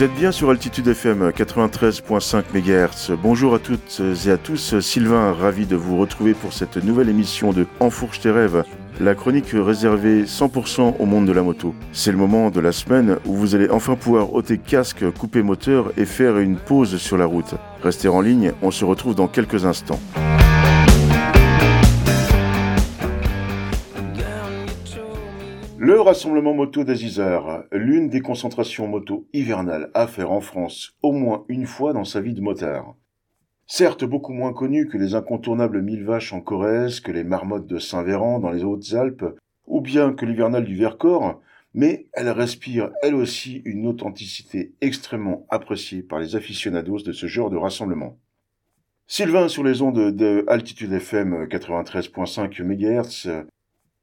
Vous êtes bien sur Altitude FM 93.5 MHz. Bonjour à toutes et à tous. Sylvain, ravi de vous retrouver pour cette nouvelle émission de Enfourche tes rêves, la chronique réservée 100% au monde de la moto. C'est le moment de la semaine où vous allez enfin pouvoir ôter casque, couper moteur et faire une pause sur la route. Restez en ligne, on se retrouve dans quelques instants. Le rassemblement moto d'Azizar, l'une des concentrations moto hivernales à faire en France au moins une fois dans sa vie de motard. Certes beaucoup moins connue que les incontournables mille vaches en Corrèze, que les marmottes de Saint-Véran dans les Hautes-Alpes, ou bien que l'hivernal du Vercors, mais elle respire elle aussi une authenticité extrêmement appréciée par les aficionados de ce genre de rassemblement. Sylvain sur les ondes de Altitude FM 93.5 MHz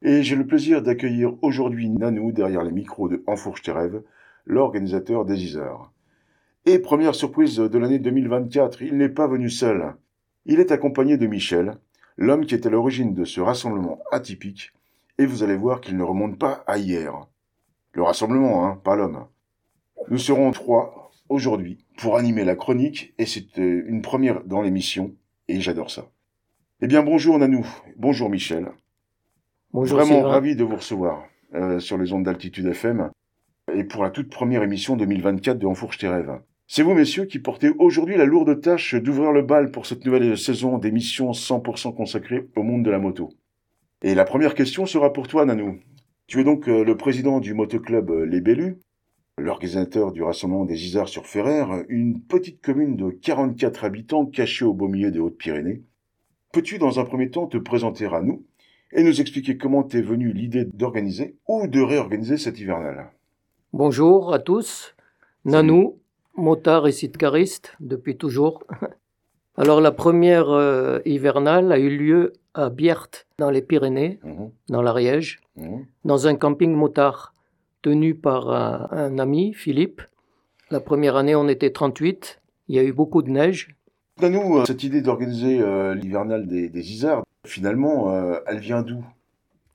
et j'ai le plaisir d'accueillir aujourd'hui Nanou derrière les micros de Enfourche tes rêves, l'organisateur des Isards. Et première surprise de l'année 2024, il n'est pas venu seul. Il est accompagné de Michel, l'homme qui est à l'origine de ce rassemblement atypique, et vous allez voir qu'il ne remonte pas à hier. Le rassemblement, hein, pas l'homme. Nous serons trois aujourd'hui pour animer la chronique, et c'est euh, une première dans l'émission, et j'adore ça. Eh bien bonjour Nanou, bonjour Michel. Bonjour Vraiment Sylvain. ravi de vous recevoir euh, sur les ondes d'altitude FM et pour la toute première émission 2024 de Enfourche tes rêves. C'est vous, messieurs, qui portez aujourd'hui la lourde tâche d'ouvrir le bal pour cette nouvelle saison d'émissions 100% consacrée au monde de la moto. Et la première question sera pour toi, Nanou. Tu es donc euh, le président du motoclub euh, Les Bellus, l'organisateur du rassemblement des Isards sur Ferrer, une petite commune de 44 habitants cachée au beau milieu des Hautes-Pyrénées. Peux-tu dans un premier temps te présenter à nous? Et nous expliquer comment t'es venue l'idée d'organiser ou de réorganiser cet hivernal. Bonjour à tous. Nanou, motard et sitcariste depuis toujours. Alors la première euh, hivernale a eu lieu à Bierte, dans les Pyrénées, Mhm, dans l'Ariège, mhm. dans un camping motard tenu par un, un ami, Philippe. La première année, on était 38. Il y a eu beaucoup de neige. Donne-nous euh, cette idée d'organiser euh, l'hivernal des, des Isards. Finalement, euh, elle vient d'où?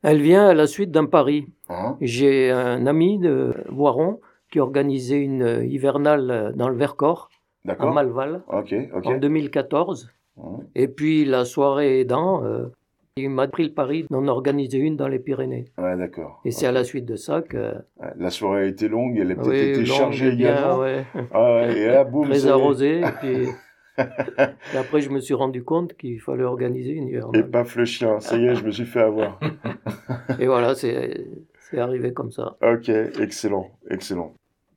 Elle vient à la suite d'un pari. hein? J'ai un ami de Voiron qui organisait une hivernale dans le Vercors, à Malval, en 2014. Mhm. Et puis la soirée aidant, euh, il m'a pris le pari d'en organiser une dans les Pyrénées. Ouais, d'accord. Et c'est à la suite de ça que. La soirée a été longue, elle a peut-être Oui, été longue chargée bien, également. ouais, Ah et là, boum, très arrosée. Puis... et après, je me suis rendu compte qu'il fallait organiser une Et hivernale. paf le chien, ça y est, je me suis fait avoir. Et voilà, c'est c'est arrivé comme ça. Ok, excellent, excellent.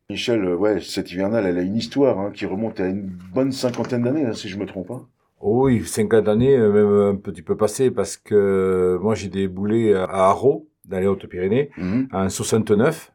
Michel, euh, ouais, cette hivernale, elle a une histoire hein, qui remonte à une bonne cinquantaine d'années, hein, si je me trompe pas. Oh oui, 50 années, euh, même un petit peu passé, parce que euh, moi j'ai des boulets à Haro, dans les Hautes-Pyrénées, Mhm. en 69.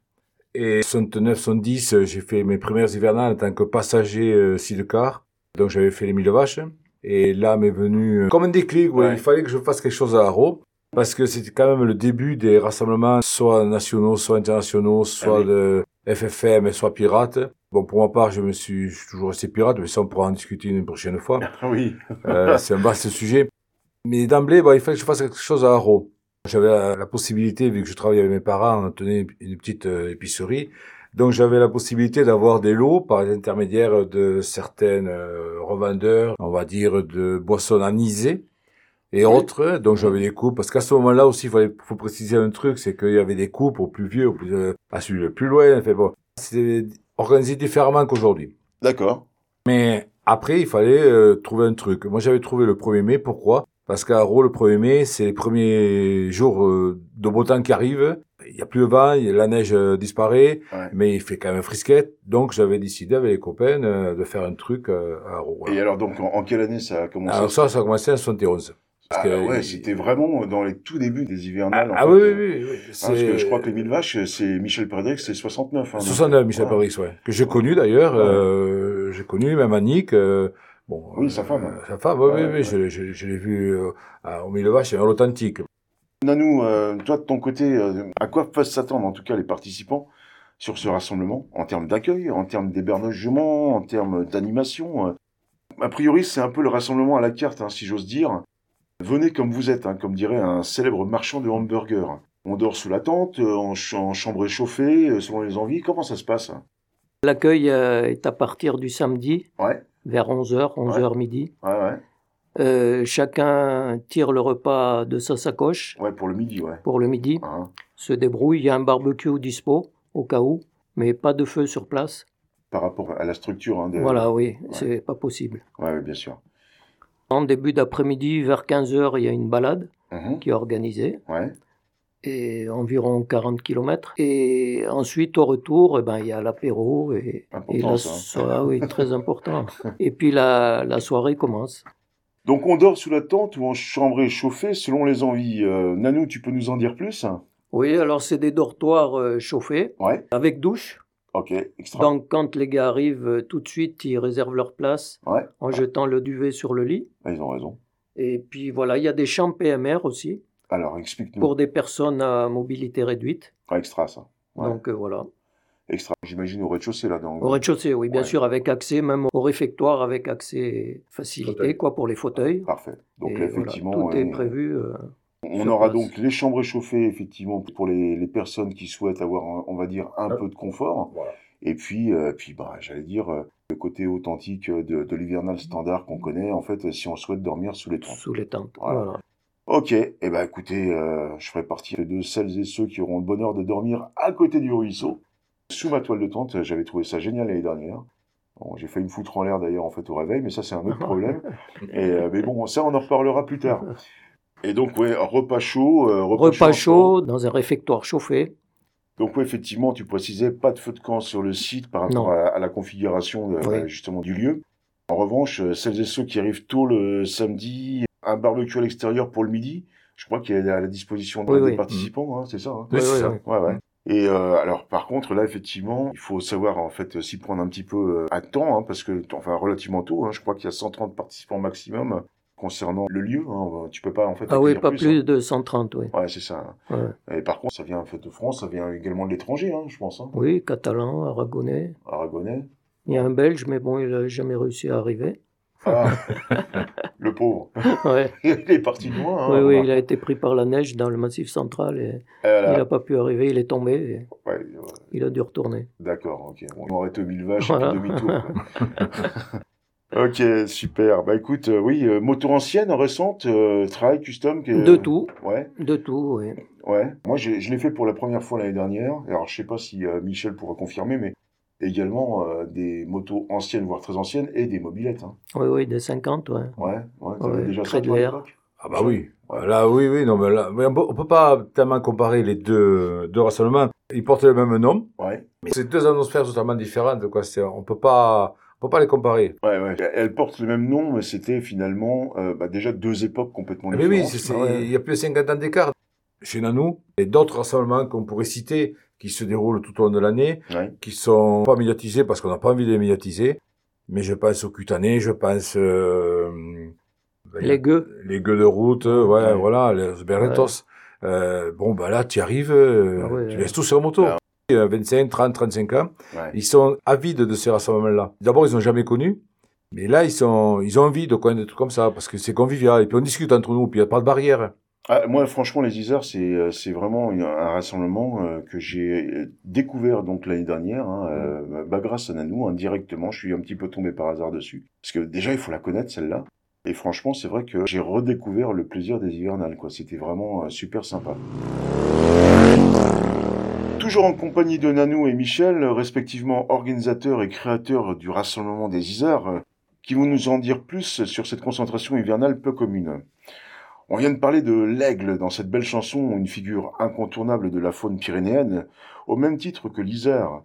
Et 69, 70, euh, j'ai fait mes premières hivernales en tant que passager euh, sidecar. Donc j'avais fait les mille vaches. Et là m'est venu euh, comme un déclic, ouais, il fallait que je fasse quelque chose à Haro. Parce que c'était quand même le début des rassemblements, soit nationaux, soit internationaux, soit Ah oui. de FFM, soit pirates. Bon, pour ma part, je me suis, je suis toujours resté pirate, mais ça, on pourra en discuter une prochaine fois. Ah oui. Euh, c'est un vaste sujet. Mais d'emblée, bah, il fallait que je fasse quelque chose à Haro. J'avais la, la possibilité, vu que je travaillais avec mes parents, on tenait une petite euh, épicerie. Donc j'avais la possibilité d'avoir des lots par l'intermédiaire de certaines euh, revendeurs, on va dire de boissons anisées et Oui. autres. Donc j'avais des coupes parce qu'à ce moment-là aussi, il fallait, faut préciser un truc, c'est qu'il y avait des coupes au plus vieux, au plus, euh, à celui le plus loin. Enfin bon, c'était organisé différemment qu'aujourd'hui. D'accord. Mais après, il fallait euh, trouver un truc. Moi, j'avais trouvé le 1er mai. Pourquoi? Parce qu'à Haro, le 1er mai, c'est les premiers jours euh, de beau temps qui arrivent. Il n'y a plus de vent, la neige euh, disparaît, Ouais. mais il fait quand même frisquette. Donc, j'avais décidé avec les copains euh, de faire un truc à voilà. Et alors, donc, en, en quelle année ça a commencé Alors ça, ça a commencé en 71. Parce Ah que- ouais, c'était vraiment dans les tout débuts des Ah, hivernales. en ah fait. oui, oui, oui. Ah, parce que je crois que les mille vaches, c'est Michel Prédrec, c'est 69. Hein, donc- 69, Michel Voilà. Paris, ouais. Que j'ai connu d'ailleurs. Ouais. Euh, j'ai connu même Annick. Euh, bon, Oui, sa femme. euh, sa femme, oui, oui. Je, l'ai- je, je l'ai vu euh, à- au Mille Vaches, c'est l'authentique. Nanou, euh, toi de ton côté, euh, à quoi peuvent s'attendre en tout cas les participants sur ce rassemblement, en termes d'accueil, en termes d'hébergement, en termes d'animation euh? A priori, c'est un peu le rassemblement à la carte, hein, si j'ose dire. Venez comme vous êtes, hein, comme dirait un célèbre marchand de hamburgers. On dort sous la tente, euh, en, ch- en chambre échauffée, euh, selon les envies. Comment ça se passe? Hein L'accueil euh, est à partir du samedi, Ouais, vers 11h, 11h midi. ouais, ouais. Euh, chacun tire le repas de sa sacoche Ouais, pour le midi, ouais. pour le midi, Hein. se débrouille. Il y a un barbecue dispo, au cas où, mais pas de feu sur place. Par rapport à la structure. Hein, de... Voilà, oui, c'est pas possible. Ouais, ouais, bien sûr. En début d'après-midi, vers 15h, il y a une balade Mhm. qui est organisée, Ouais, et environ 40 km. Et ensuite, au retour, eh ben, il y a l'apéro. Et, et la ça. so- ah oui, très important. Et puis la, la soirée commence. Donc on dort sous la tente ou en chambre chauffée selon les envies. Euh, Nanou, tu peux nous en dire plus? Oui, alors c'est des dortoirs euh, chauffés, Ouais, avec douche. ok, extra. Donc quand les gars arrivent, euh, tout de suite, ils réservent leur place Ouais, en jetant le duvet sur le lit. Ils ont raison. Et puis voilà, il y a des chambres PMR aussi, Alors explique-nous. pour des personnes à mobilité réduite. Ah, extra ça. Ouais. Donc euh, voilà. Extra. J'imagine au rez-de-chaussée là. Donc... Au rez-de-chaussée, oui, bien Ouais. sûr, avec accès, même au réfectoire, avec accès facilité, Fauteuil. quoi, pour les fauteuils. Parfait. Donc là, voilà, effectivement, tout est ouais, prévu. euh, on aura place. donc les chambres chauffées effectivement pour les, les personnes qui souhaitent avoir, un- on va dire, un Ouais. peu de confort. Voilà. Et puis, euh, puis bah, j'allais dire, euh, le côté authentique de, de l'hivernal standard qu'on connaît, en fait, si on souhaite dormir sous les tentes. sous les tentes. Voilà. Voilà. Ok, et eh ben écoutez, euh, je ferai partie de celles et ceux qui auront le bonheur de dormir à côté du ruisseau, sous ma toile de tente. J'avais trouvé ça génial l'année dernière. Bon, j'ai failli me foutre en l'air d'ailleurs en fait au réveil, mais ça c'est un autre problème. Et, euh, mais bon, ça on en reparlera plus tard. Et donc ouais, repas chaud, euh, repas, Repas chaud. chaud dans un réfectoire chauffé. Donc ouais, effectivement, tu précisais pas de feu de camp sur le site par rapport à, à la configuration de- Oui. justement du lieu. En revanche, celles et ceux qui arrivent tôt le samedi, un barbecue à l'extérieur pour le midi, je crois qu'il est à la disposition de- Oui, des oui. participants, hein, c'est ça. hein Oui, c'est ouais, ça. ouais. Ouais, ouais. Et euh, alors, par contre, là, effectivement, il faut savoir en fait s'y prendre un petit peu euh, à temps, hein, parce que, enfin, relativement tôt. Hein, je crois qu'il y a 130 participants maximum concernant le lieu. Hein, tu peux pas en fait. Ah oui, pas plus, plus de 130, oui. Ouais, c'est ça. Ouais. Et par contre, ça vient en fait de France, ça vient également de l'étranger, hein, je pense. Hein. Oui, catalan, aragonais. Aragonais. Il y a un belge, mais bon, il n'a jamais réussi à arriver. Ah, le pauvre. Ouais. Il est parti de loin. Hein, oui, oui, il a été pris par la neige dans le massif central et voilà. il n'a pas pu arriver. Il est tombé et Ouais, ouais, il a dû retourner. D'accord, ok. On aurait été aux mille vaches Voilà. et demi-tour. ok, super. Bah écoute, euh, oui, euh, moto ancienne, récente, euh, travail custom. De tout, Ouais, de tout, oui. ouais. Moi, je l'ai fait pour la première fois l'année dernière. Alors, je sais pas si euh, Michel pourra confirmer, mais également euh, des motos anciennes, voire très anciennes, et des mobilettes. Hein. Oui, oui, des 50, ouais. Ouais, ouais. Ouais, déjà très ça de toi, à l'air. l'époque? Ah bah oui. Là, oui, oui, non, mais là, mais on peut, pas tellement comparer les deux, deux rassemblements. Ils portent le même nom, Ouais, mais c'est deux atmosphères totalement différentes, quoi. C'est, on peut pas, on peut pas les comparer. ouais, ouais. Elles portent le même nom, mais c'était finalement euh, bah, déjà deux époques complètement Mais oui, différentes. c'est, c'est- Ah ouais. il y a plus de 50 ans d'écart. Chez Nanou, et d'autres rassemblements qu'on pourrait citer, qui se déroulent tout au long de l'année, Ouais. qui sont pas médiatisés parce qu'on n'a pas envie de les médiatiser. Mais je pense au cutané, je pense, euh, ben, Les gueux, les gueux de route, ouais, Ouais. voilà, les berletos. Euh, bon, bah là, tu y arrives, euh, Ah ouais, tu ouais. laisses tout sur moto. Ah. Euh, 25, 30, 35 ans, Ouais. ils sont avides de ces rassemblements-là. D'abord, ils n'ont jamais connu, mais là, ils sont, ils ont envie de connaître des trucs comme ça, parce que c'est convivial, et puis on discute entre nous, puis il n'y a pas de barrière. Ah, moi, franchement, les Isères, c'est euh, c'est vraiment une- un rassemblement euh, que j'ai euh, découvert donc l'année dernière, hein, euh, bah, grâce à Nanou, indirectement. Je suis un petit peu tombé par hasard dessus, parce que déjà, il faut la connaître celle-là. Et franchement, c'est vrai que j'ai redécouvert le plaisir des hivernales. Quoi, c'était vraiment euh, super sympa. Toujours en compagnie de Nanou et Michel, respectivement organisateurs et créateurs du rassemblement des Isères, euh, qui vont nous en dire plus sur cette concentration hivernale peu commune. On vient de parler de l'aigle dans cette belle chanson, une figure incontournable de la faune pyrénéenne, au même titre que l'isère,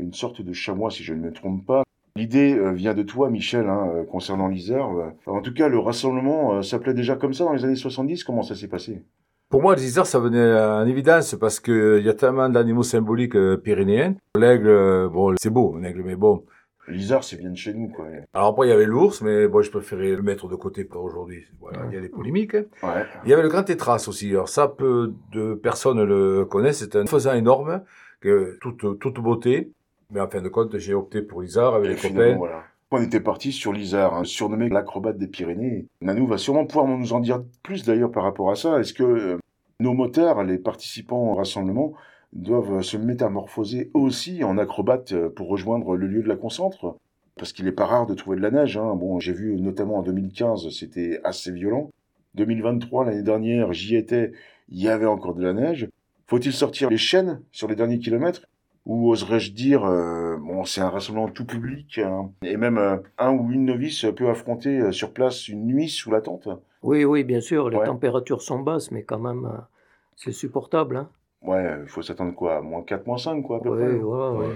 une sorte de chamois si je ne me trompe pas. L'idée euh, vient de toi, Michel, hein, euh, concernant l'isère. Euh, En tout cas, le rassemblement s'appelait déjà comme ça dans les années 70. Comment ça s'est passé? Pour moi, les ça venait en évidence parce que il y a tellement d'animaux symboliques pyrénéens. L'aigle, bon, c'est beau, un mais bon. L'isère, c'est bien de chez nous, quoi. Alors après, il y avait l'ours, mais bon, je préférais le mettre de côté pour aujourd'hui. Voilà, il y a des polémiques. Ouais. Il y avait le grand tétras aussi. Alors ça, peu de personnes le connaissent. C'est un faisan énorme, que toute, toute beauté. Mais en fin de compte, j'ai opté pour l'isard avec Et les copains. voilà. On était parti sur l'Isère, hein, surnommé l'acrobate des Pyrénées. Nanou va sûrement pouvoir nous en dire plus d'ailleurs par rapport à ça. Est-ce que euh, nos moteurs, les participants au rassemblement, doivent se métamorphoser aussi en acrobates pour rejoindre le lieu de la concentre. Parce qu'il n'est pas rare de trouver de la neige. Hein. Bon, j'ai vu notamment en 2015, c'était assez violent. 2023, l'année dernière, j'y étais, il y avait encore de la neige. Faut-il sortir les chaînes sur les derniers kilomètres? Ou oserais-je dire, euh, bon, c'est un rassemblement tout public, hein. et même euh, un ou une novice peut affronter euh, sur place une nuit sous la tente? Oui, oui, bien sûr, les températures sont basses, mais quand même, c'est supportable. Hein. Ouais, il faut s'attendre quoi à Moins 4, moins 5, quoi, à peu oui, près voilà, ouais.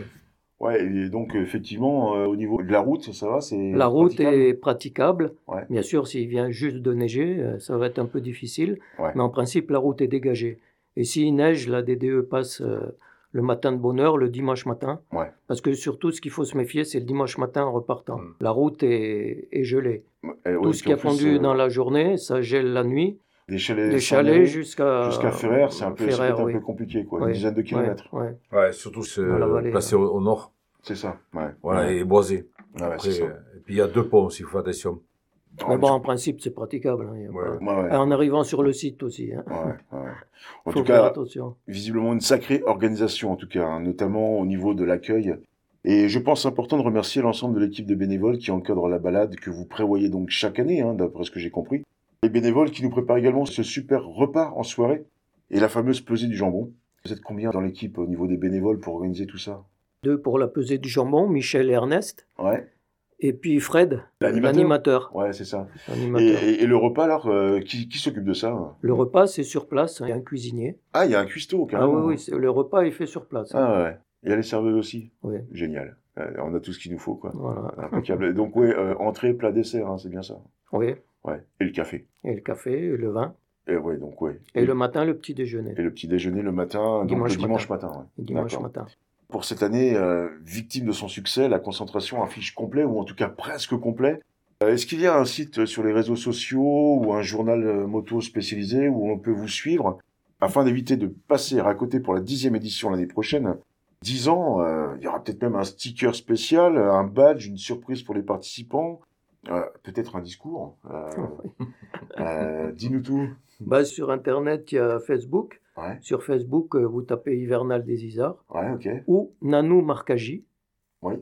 Ouais, et donc effectivement, au niveau de la route, ça va, c'est La route est praticable? Bien sûr, s'il vient juste de neiger, ça va être un peu difficile. Mais en principe, la route est dégagée. Et s'il neige, la DDE passe euh, le matin de bonne heure, le dimanche matin. Parce que surtout, ce qu'il faut se méfier, c'est le dimanche matin en repartant. Hmm. La route est, gelée. Tout ce qui a fondu euh, dans la journée, ça gèle la nuit. Des chalets, chalets jusqu'à jusqu'à Ferrer, c'est un peu, un peu compliqué, quoi, une dizaine de kilomètres. Ouais, surtout c'est placé au, nord. C'est ça. Ouais. Voilà, et boisé. Après, euh, et puis il y a deux ponts, s'il faut attention. Mais bon, en principe, c'est praticable. Hein, En arrivant sur le site aussi. Hein. En tout cas, visiblement une sacrée organisation, en tout cas, hein, notamment au niveau de l'accueil. Et je pense important de remercier l'ensemble de l'équipe de bénévoles qui encadre la balade que vous prévoyez donc chaque année, d'après ce que j'ai compris. Les bénévoles qui nous préparent également ce super repas en soirée et la fameuse pesée du jambon. Vous êtes combien dans l'équipe au niveau des bénévoles pour organiser tout ça? Deux pour la pesée du jambon, Michel et Ernest. Ouais. Et puis Fred, l'animateur. Ouais, c'est ça. Et, le repas, alors, euh, qui, s'occupe de ça? Le repas, c'est sur place. Il y a un cuisinier. Ah, il y a un cuistot, Ah oui, oui le repas est fait sur place. Ah ouais. Il y a les serveuses aussi? Oui. Génial. Euh, on a tout ce qu'il nous faut, quoi. Voilà. Impeccable. Donc, oui, euh, entrée, plat, dessert, hein, c'est bien ça? Oui. Ouais. Et le café Et le café, et le vin. Et ouais, donc, ouais. Et, le matin, le petit déjeuner. Et le petit déjeuner le matin, dimanche, donc, dimanche matin. matin Dimanche matin pour cette année, euh, victime de son succès, la concentration affiche complet, ou en tout cas presque complet. Euh, est-ce qu'il y a un site sur les réseaux sociaux ou un journal euh, moto spécialisé où on peut vous suivre afin d'éviter de passer à côté pour la dixième édition l'année prochaine? Dix ans, il y aura peut-être même un sticker spécial, un badge, une surprise pour les participants, peut-être un discours. Dis-nous tout. Bah, sur Internet, il y a Facebook. Sur Facebook, euh, vous tapez Hivernal des Isards. Ou Nanou Marcaji. Oui.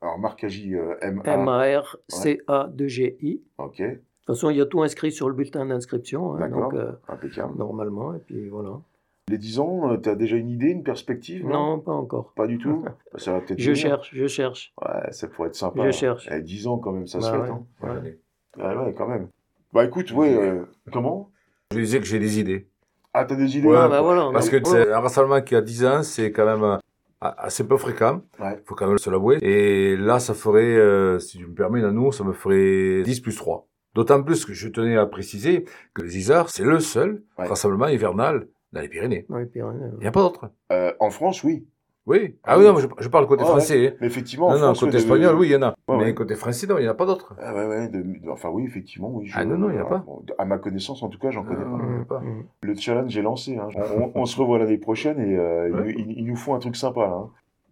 Alors Marcaji, euh, M-A-R-C-A-2-G-I. Ok. De toute façon, il y a tout inscrit sur le bulletin d'inscription. Hein, donc, euh, Impeccable. Normalement, et puis voilà. Les 10 ans, tu as déjà une idée, une perspective Non, pas encore. Pas du tout? Ça va peut-être Je cherche, je cherche. Ouais, ça pourrait être sympa. Je cherche. 10 ans quand même, ça se bah fait. Hein. Ouais. ouais. quand même. Bah écoute, oui, comment? Je disais que j'ai des idées. Ah, t'as des idées? Ouais, bah voilà, Parce que c'est un rassemblement qui a 10 ans, c'est quand même euh, assez peu fréquent. Il faut quand même se l'avouer. Et là, ça ferait, euh, si tu me permets, nous, ça me ferait 10 plus 3. D'autant plus que je tenais à préciser que les Isards, c'est le seul rassemblement hivernal dans les Pyrénées. Dans les Pyrénées. Il n'y a pas d'autre. Euh, en France, oui. Oui. Ah, oui, non, je, je parle côté français. Hein. Mais effectivement. Non, non, côté espagnol, oui, il y en a. mais côté français, non, il n'y en a pas d'autres. Ah, ouais, ouais. enfin, oui, effectivement, oui. ah, non, non, il n'y a pas. à ma connaissance, en tout cas, j'en connais pas. pas. Le challenge est lancé. Hein. On, se revoit l'année prochaine et euh, ils, nous font un truc sympa, là. Hein.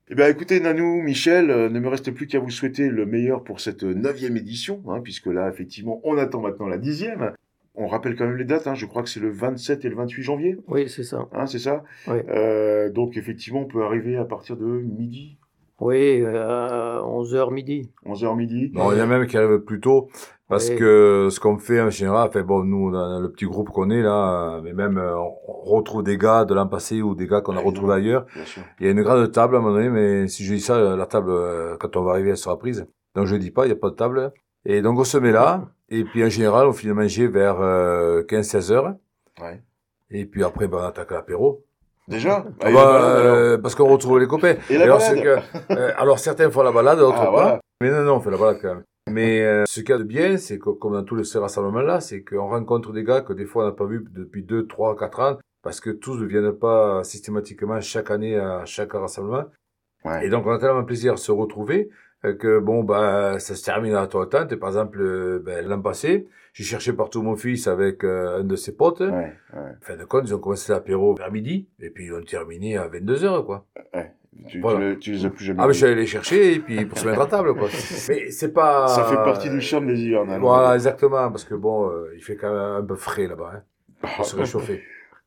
Eh bien, écoutez, Nanou, Michel, euh, ne me reste plus qu'à vous souhaiter le meilleur pour cette neuvième édition, hein, puisque là, effectivement, on attend maintenant la dixième. On rappelle quand même les dates, hein. je crois que c'est le 27 et le 28 janvier. Oui, c'est ça. Hein, c'est ça? Oui. Euh, donc effectivement, on peut arriver à partir de midi. Oui, à 11h midi. 11h midi. il y a même qui arrivent plus tôt, parce que ce qu'on fait en général, fait, bon, nous, dans le petit groupe qu'on est là, mais même euh, on retrouve des gars de l'an passé ou des gars qu'on a retrouvés ailleurs. Il y a une grande table à un moment donné, mais si je dis ça, la table, euh, quand on va arriver, elle sera prise. Donc je dis pas, il n'y a pas de table. Et donc on se met là, et puis en général, on finit de manger vers 15-16 euh, heures. Ouais. Et puis après, ben, on attaque l'apéro. Déjà? Ah bah, euh, Parce qu'on retrouve les copains. Et la alors, que, euh, alors certains font la balade, d'autres ah, pas. Mais non, non, on fait la balade quand même. Mais euh, ce qu'il y a de bien, c'est que comme dans tous les rassemblements-là, c'est qu'on rencontre des gars que des fois on n'a pas vu depuis 2, 3, 4 ans, parce que tous ne viennent pas systématiquement chaque année à chaque rassemblement. Ouais. Et donc on a tellement plaisir à se retrouver que bon bah ça se termine à toi. Et par exemple, euh, ben, l'an passé, j'ai cherché partout mon fils avec euh, un de ses potes. Ouais, ouais. Fin de compte, ils ont commencé l'apéro vers midi et puis ils ont terminé à 22 heures quoi. Ouais. Tu, voilà. tu, les as plus jamais Ah, mais j'allais les chercher, et puis pour se mettre à table, quoi. Mais c'est pas... Ça fait partie du charme des hivernales. Voilà, exactement, parce que bon, euh, il fait quand même un peu frais là-bas, hein, pour se réchauffer.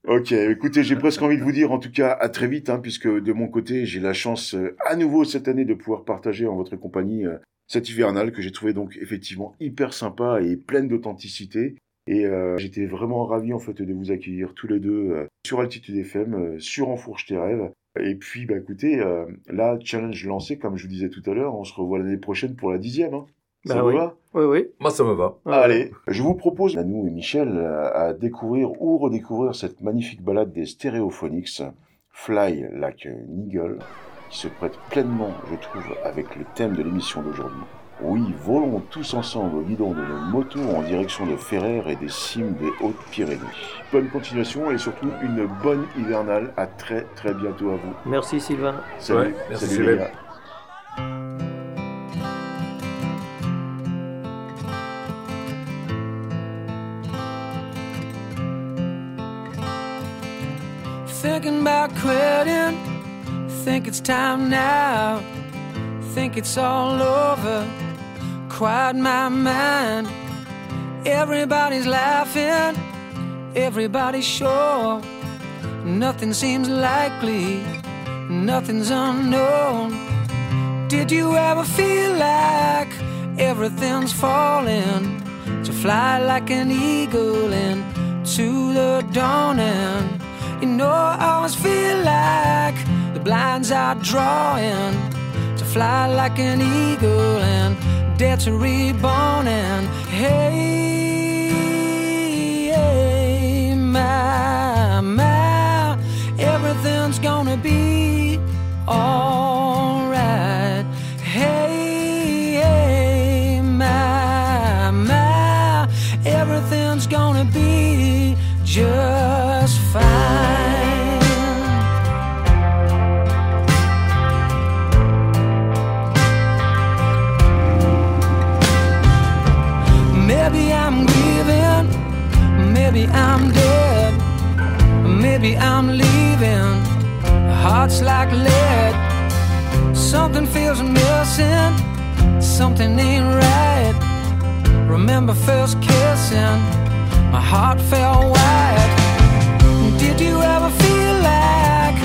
Ok, écoutez, j'ai presque envie de vous dire en tout cas à très vite, hein, puisque de mon côté, j'ai la chance euh, à nouveau cette année de pouvoir partager en votre compagnie euh, cette hivernale que j'ai trouvé donc effectivement hyper sympa et pleine d'authenticité. Et euh, j'étais vraiment ravi en fait de vous accueillir tous les deux sur Altitude FM, sur Enfourche tes rêves. Et puis bah écoutez, là challenge lancé comme je vous disais tout à l'heure, on se revoit l'année prochaine pour la dixième. Hein. Ça Bah vous oui. va? Oui, oui. Moi, ça me va. Allez, je vous propose, à nous et Michel, euh, à découvrir ou redécouvrir cette magnifique balade des Stereophonics, Fly Like an Eagle, qui se prête pleinement, je trouve, avec le thème de l'émission d'aujourd'hui. Oui, volons tous ensemble au guidon de nos motos en direction de Ferrer et des cimes des Hautes-Pyrénées. Bonne continuation et surtout une bonne hivernale. À très très bientôt à vous. Merci Sylvain. Salut, Ouais, merci, salut les Sylvain. gars. Thinking about quitting, think it's time now. Think it's all over, quiet my mind. Everybody's laughing, everybody's sure. Nothing seems likely, nothing's unknown. Did you ever feel like everything's falling? To fly like an eagle into the dawning. You know, Always feel like the blinds are drawing to fly like an eagle and dare to reborn. And hey, my, my, everything's gonna be alright. Hey, my, my, everything's gonna be just maybe I'm leaving. Heart's like lead, something feels missing, something ain't right. Remember first kissing, my heart felt wide. Did you ever feel like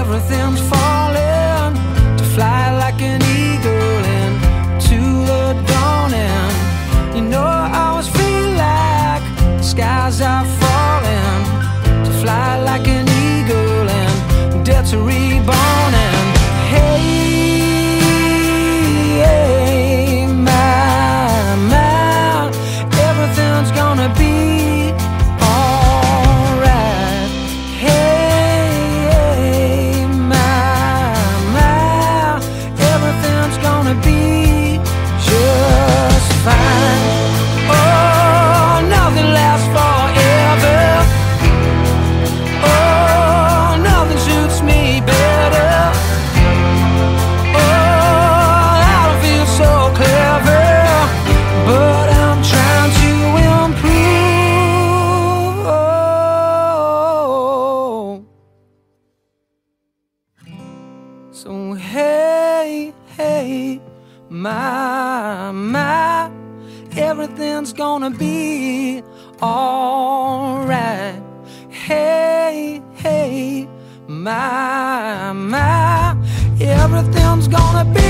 everything's falling to fly like an eagle into the dawning? You know, I always feel like skies are gonna be alright. Hey, hey, my, my, everything's gonna be